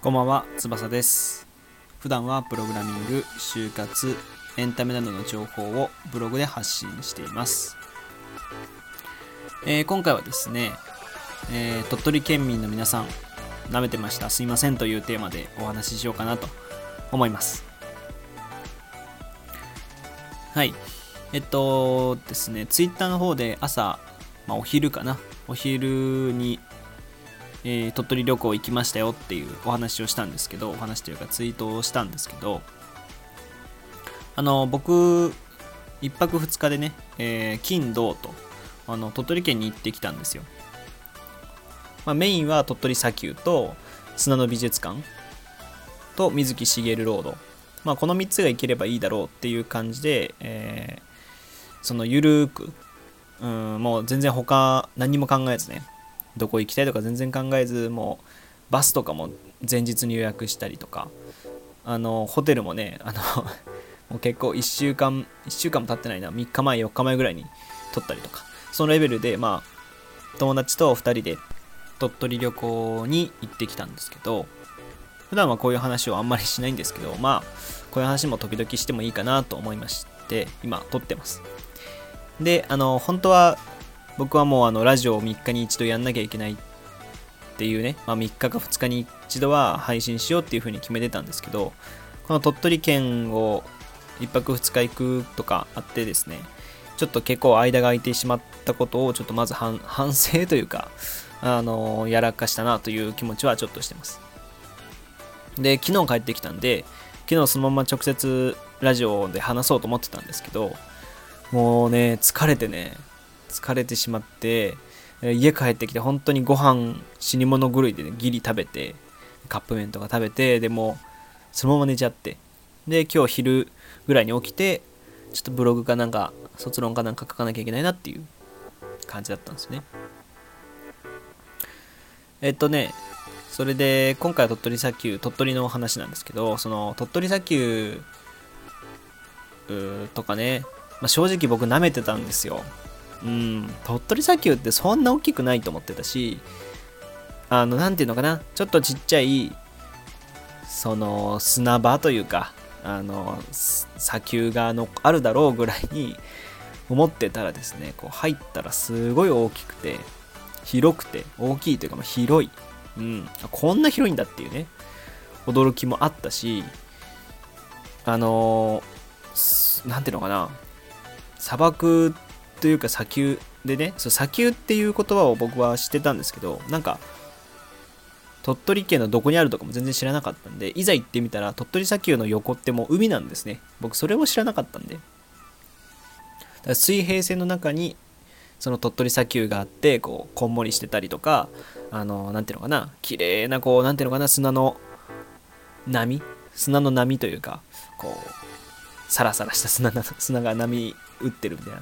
こんばんは、翼です。普段はプログラミング、就活、エンタメなどの情報をブログで発信しています。えー今回はですね、えー鳥取県民の皆さん、舐めてました、すいませんというテーマでお話ししようかなと思います。はい。えっとですね、ツイッターの方で朝、まあ、お昼かな、お昼にえー鳥取旅行行きましたよっていうお話をしたんですけどお話というかツイートをしたんですけどあの僕1泊2日でね、えー金土とあの鳥取県に行ってきたんですよ、まあ、メインは鳥取砂丘と砂の美術館と水木しげるロード、まあ、この3つが行ければいいだろうっていう感じで、えーそのゆるーくうんもう全然他何も考えずねどこ行きたいとか全然考えずもうバスとかも前日に予約したりとかあのホテルもねあの もう結構1週間1週間も経ってないな3日前4日前ぐらいに取ったりとかそのレベルでまあ友達と2人で鳥取旅行に行ってきたんですけど普段はこういう話をあんまりしないんですけどまあこういう話も時々してもいいかなと思いまして今撮ってます。であの本当は僕はもうあのラジオを3日に一度やんなきゃいけないっていうね、まあ、3日か2日に一度は配信しようっていう風に決めてたんですけどこの鳥取県を1泊2日行くとかあってですねちょっと結構間が空いてしまったことをちょっとまず反 反省というかあのやらかしたなという気持ちはちょっとしてます。で昨日帰ってきたんで昨日そのまま直接ラジオで話そうと思ってたんですけどもうね疲れてね疲れてしまって家帰ってきて本当にご飯死に物狂いで、ね、ギリ食べてカップ麺とか食べてでもそのまま寝ちゃってで今日昼ぐらいに起きてちょっとブログかなんか卒論かなんか書かなきゃいけないなっていう感じだったんですね。えっとねそれで今回は鳥取砂丘鳥取の話なんですけどその鳥取砂丘とかね、まあ、正直僕舐めてたんですよ。うん、鳥取砂丘ってそんな大きくないと思ってたし、あの、なんていうのかな、ちょっとちっちゃい、その、砂場というか、あの、砂丘がのあるだろうぐらいに思ってたらですね、こう入ったらすごい大きくて、広くて、大きいというか、ま、広い。うん、こんな広いんだっていうね、驚きもあったし、あのすなんていうのかな、砂漠というか砂丘でねそう砂丘っていう言葉を僕は知ってたんですけどなんか鳥取県のどこにあるとかも全然知らなかったんでいざ行ってみたら鳥取砂丘の横ってもう海なんですね。僕それを知らなかったんで。だから水平線の中にその鳥取砂丘があってこうこんもりしてたりとかあのなんていうのかな綺麗なこうなんていうのかな砂の波？砂の波というかこうサラサラした砂砂が波打ってるみたいな。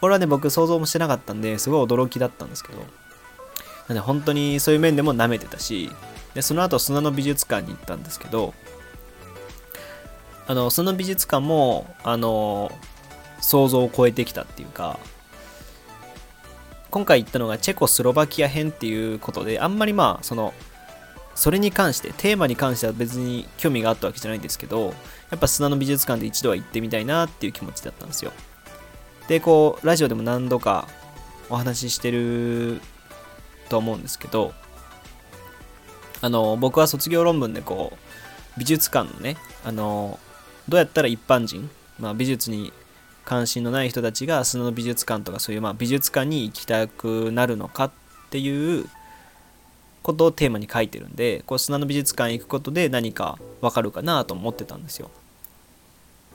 これはね僕想像もしてなかったんですごい驚きだったんですけど。なんで本当にそういう面でも舐めてたしでその後砂の美術館に行ったんですけどあのその美術館もあの想像を超えてきたっていうか今回行ったのがチェコスロバキア編っていうことであんまりまあそのそれに関してテーマに関しては別に興味があったわけじゃないんですけどやっぱ砂の美術館で一度は行ってみたいなっていう気持ちだったんですよ。でこうラジオでも何度かお話ししてると思うんですけどあの僕は卒業論文でこう美術館のねあのどうやったら一般人、まあ、美術に関心のない人たちが砂の美術館とかそういうまあ美術館に行きたくなるのかっていうことをテーマに書いてるんでこう砂の美術館行くことで何かわかるかなと思ってたんですよ。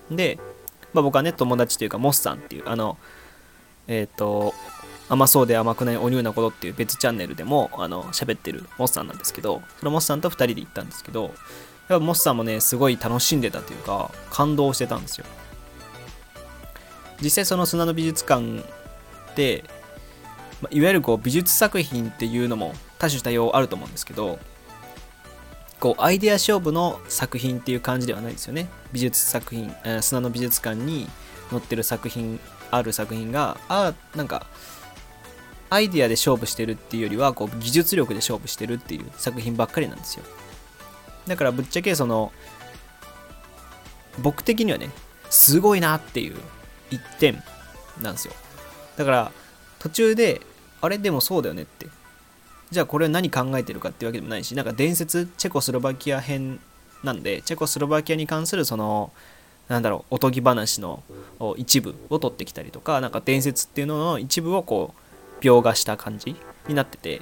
で、まあ、僕はね友達というかモスさんっていうあのえっ、と甘そうで甘くないお乳なことっていう別チャンネルでもあの喋ってるモスさんなんですけどそのモスさんと2人で行ったんですけどやっぱモスさんもねすごい楽しんでたというか感動してたんですよ。実際その砂の美術館で、まあいわゆるこう美術作品っていうのも多種多様あると思うんですけどこうアイデア勝負の作品っていう感じではないですよね。美術作品、えー砂の美術館に載ってる作品ある作品があなんかアイデアで勝負してるっていうよりはこう技術力で勝負してるっていう作品ばっかりなんですよ。だからぶっちゃけその僕的にはねすごいなっていう一点なんですよ。だから途中であれでもそうだよねってじゃあこれ何考えてるかっていうわけでもないしなんか伝説チェコスロバキア編なんでチェコスロバキアに関するそのなんだろうおとぎ話の一部を取ってきたりとかなんか伝説っていうのの一部をこう描画した感じになってて。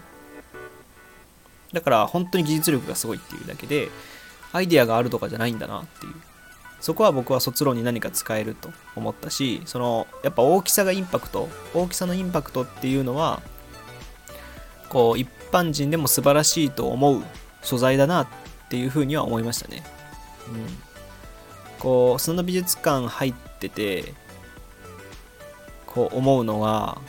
だから本当に技術力がすごいっていうだけでアイデアがあるとかじゃないんだなっていう。そこは僕は卒論に何か使えると思ったしそのやっぱ大きさがインパクト大きさのインパクトっていうのはこう一般人でも素晴らしいと思う素材だなっていうふうには思いましたね。うん。こうその美術館入っててこう思うのは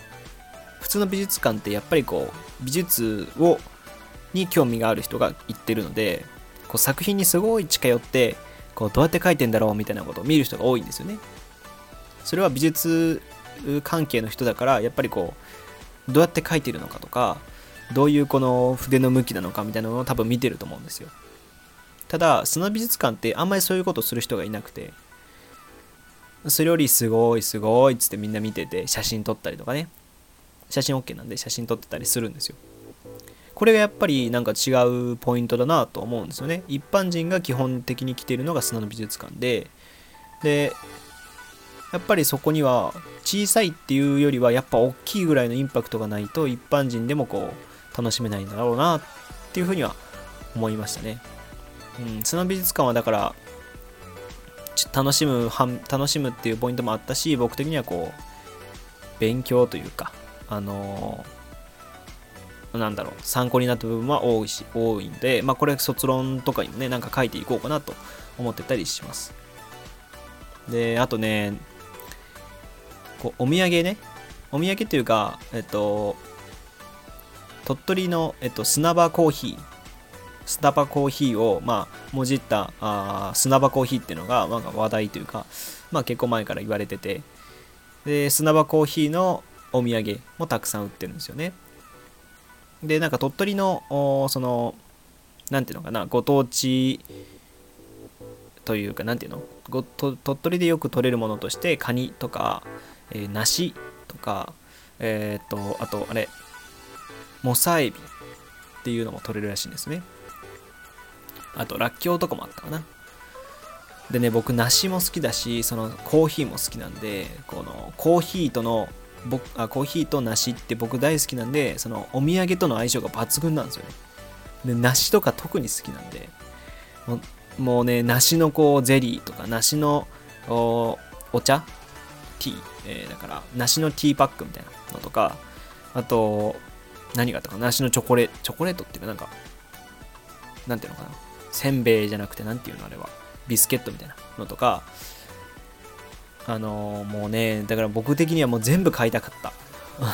普通の美術館ってやっぱりこう美術をに興味がある人が行ってるのでこう作品にすごい近寄ってこうどうやって描いてんだろうみたいなことを見る人が多いんですよね。それは美術関係の人だからやっぱりこうどうやって描いてるのかとかどういうこの筆の向きなのかみたいなのを多分見てると思うんですよ。ただ砂美術館ってあんまりそういうことする人がいなくてそれよりすごいすごいっつってみんな見てて写真撮ったりとかね。写真 OK なんで写真撮ってたりするんですよ。これがやっぱりなんか違うポイントだなと思うんですよね。一般人が基本的に来てるのが砂の美術館ででやっぱりそこには小さいっていうよりはやっぱ大きいぐらいのインパクトがないと一般人でもこう楽しめないんだろうなっていうふうには思いましたね。うん、その美術館はだから楽しむ楽しむっていうポイントもあったし僕的にはこう勉強というかあのー、なんだろう参考になった部分は多いし多いんでまあこれ卒論とかにもねなんか書いていこうかなと思ってたりします。であとねこうお土産ね。お土産っていうかえっと鳥取の、えっと、砂場コーヒー砂場コーヒーを、まあ、もじったあ砂場コーヒーっていうのが、まあ、話題というか、まあ、結構前から言われててで砂場コーヒーのお土産もたくさん売ってるんですよね。でなんか鳥取のその何ていうのかなご当地というか何ていうの？ごと鳥取でよく取れるものとしてカニとか、えー、梨とかえっ、とあとあれモサエビっていうのも取れるらしいんですねあと、らっきょうとかもあったかな。でね、僕、梨も好きだし、そのコーヒーも好きなんで、このコーヒーとの、僕あコーヒーと梨って僕大好きなんで、そのお土産との相性が抜群なんですよね。で、梨とか特に好きなんで、ももうね、梨のこうゼリーとか、梨のお茶ティー、えー、だから、梨のティーパックみたいなのとか、あと、何があったかな、梨のチョコレートチョコレートっていうか、なんか、なんていうのかな、せんべいじゃなくて何ていうのあれは。ビスケットみたいなのとか。あのー、もうねだから僕的にはもう全部買いたかった。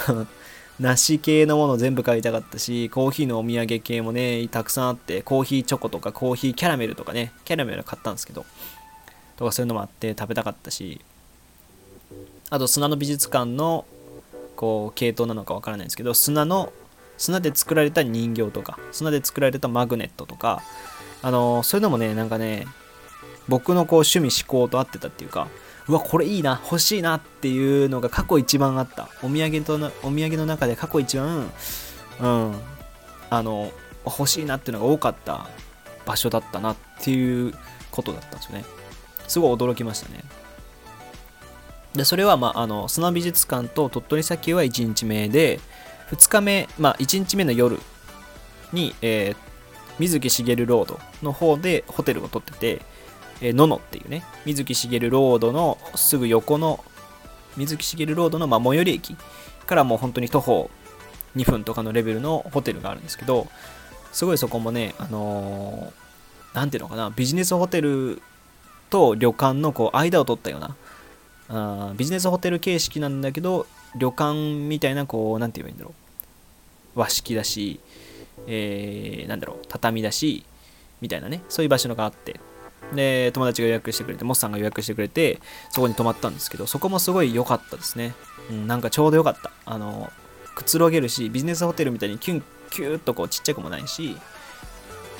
梨系のもの全部買いたかったしコーヒーのお土産系もねたくさんあってコーヒーチョコとかコーヒーキャラメルとかねキャラメル買ったんですけどとかそういうのもあって食べたかったし。あと砂の美術館のこう系統なのかわからないんですけど砂の砂で作られた人形とか砂で作られたマグネットとかあのそういうのもねなんかね僕のこう趣味思考と合ってたっていうかうわこれいいな欲しいなっていうのが過去一番あった。お土産とお土産の中で過去一番うんあの欲しいなっていうのが多かった場所だったなっていうことだったんですよね。すごい驚きましたね。でそれは、まあ、あの砂美術館と鳥取砂丘は1日目で2日目、まあ、1日目の夜に、えー、水木しげるロードの方でホテルを取ってて、えー、ののっていうね、水木しげるロードのすぐ横の、水木しげるロードの、まあ、最寄り駅からもう本当に徒歩2分とかのレベルのホテルがあるんですけど、すごいそこもね、あのー、なんていうのかな、ビジネスホテルと旅館のこう間を取ったような、あビジネスホテル形式なんだけど、旅館みたいな、こう、なんて言えばいいんだろう。和式だし、えー、なんだろう、畳だし、みたいなね、そういう場所があって、で、友達が予約してくれて、モスさんが予約してくれて、そこに泊まったんですけど、そこもすごい良かったですね。うん、なんかちょうど良かった。あの、くつろげるしビジネスホテルみたいにキュンキューッとこうちっちゃくもないし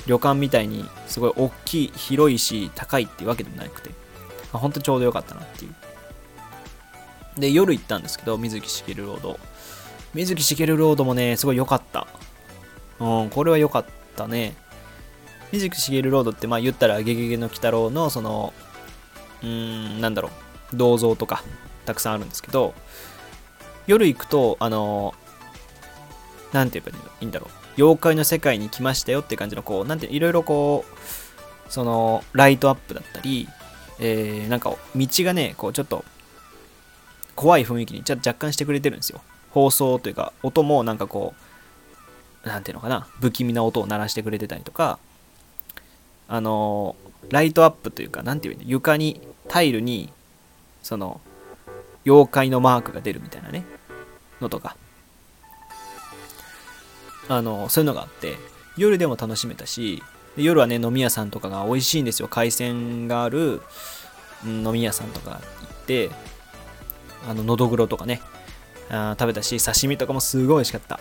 旅館みたいにすごい大きい広いし高いっていうわけでもなくてほんとちょうどよかったなっていうで夜行ったんですけど水木しげるロード水木しげるロードもねすごい良かった。うんこれは良かったね。水木しげるロードってまあ言ったら「ゲゲゲの鬼太郎」のそのうーんなんだろう。銅像とかたくさんあるんですけど夜行くとあのなんて言えばいいんだろう。妖怪の世界に来ましたよって感じのこうなんていろいろこうそのライトアップだったり、えー、なんか道がねこうちょっと怖い雰囲気にちょ若干してくれてるんですよ。放送というか音もなんかこうなんていうのかな不気味な音を鳴らしてくれてたりとかあのライトアップというかなんていうの床にタイルにその妖怪のマークが出るみたいなねのとか。あのそういうのがあって夜でも楽しめたし夜はね飲み屋さんとかが美味しいんですよ。海鮮がある、飲み屋さんとか行ってあののどぐろとかねあ食べたし刺身とかもすごい美味しかった。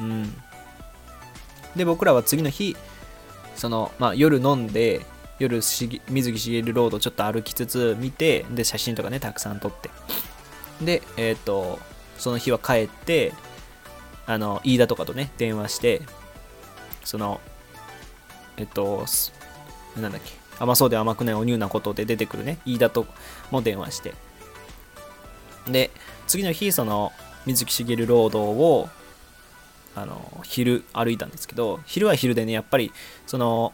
うん。で僕らは次の日そのまあ夜飲んで夜水木しげるロードちょっと歩きつつ見てで写真とかねたくさん撮って。でえっ、ー、とその日は帰ってあの飯田とかとね電話してそのえっとなんだっけ甘そうで甘くないお乳なことで出てくるね飯田とも電話して。で次の日その水木しげるロードをあの昼歩いたんですけど昼は昼でねやっぱりその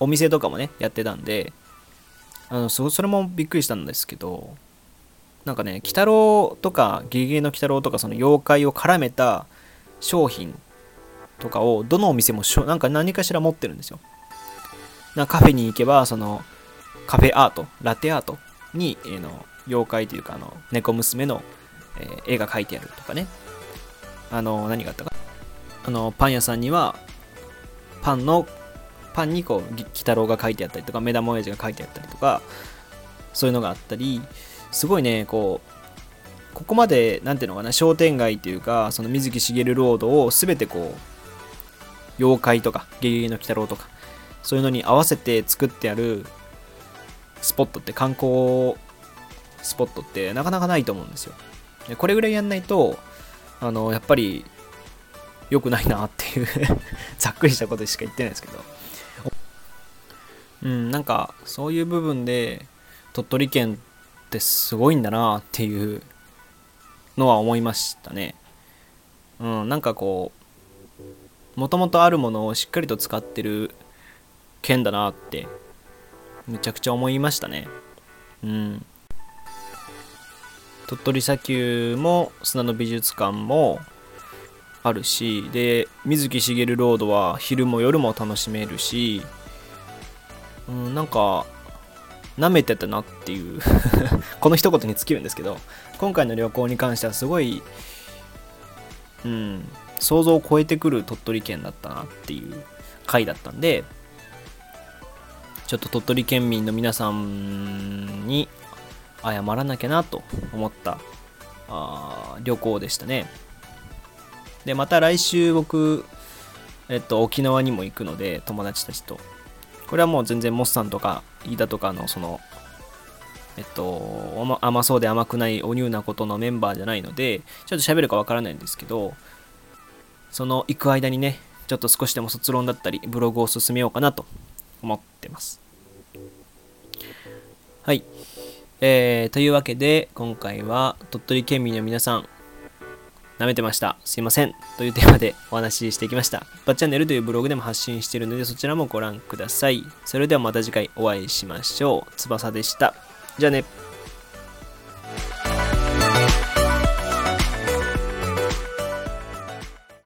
お店とかもねやってたんであのそそれもびっくりしたんですけどなんかね鬼太郎とかゲゲゲの鬼太郎とかその妖怪を絡めた商品とかをどのお店もしょなんか何かしら持ってるんですよ。なカフェに行けばそのカフェアートラテアートに、えー、の妖怪というかあの猫娘の、えー、絵が描いてあるとかね。あの何があったか。あのパン屋さんにはパンのパンにこう鬼太郎が書いてあったりとか目玉親父が書いてあったりとかそういうのがあったりすごいねこうここまで何ていうのかな商店街っていうかその水木しげるロードを全てこう妖怪とかゲゲゲの鬼太郎とかそういうのに合わせて作ってあるスポットって観光スポットってなかなかないと思うんですよでこれぐらいやんないとあのやっぱり良くないなっていう ざっくりしたことしか言ってないですけどうんなんかそういう部分で鳥取県ってすごいんだなっていうのは思いましたね。うん、なんかこう、もともとあるものをしっかりと使ってる県だなって、めちゃくちゃ思いましたね。うん。鳥取砂丘も砂の美術館もあるし、で、水木しげるロードは昼も夜も楽しめるし、うん、なんか舐めてたなっていう。この一言に尽きるんですけど今回の旅行に関してはすごいうん想像を超えてくる鳥取県だったなっていう回だったんでちょっと鳥取県民の皆さんに謝らなきゃなと思ったあ旅行でしたね。でまた来週僕えっと沖縄にも行くので友達たちと。これはもう全然モッさんとか飯田とかのそのえっと甘そうで甘くないお乳なことのメンバーじゃないのでちょっと喋るかわからないんですけどその行く間にねちょっと少しでも卒論だったりブログを進めようかなと思ってます。はい。えー、というわけで今回は鳥取県民の皆さん舐めてました。すいません。というテーマでお話ししてきました。バッチャンネルというブログでも発信しているのでそちらもご覧ください。それではまた次回お会いしましょう。翼でした。じゃあね。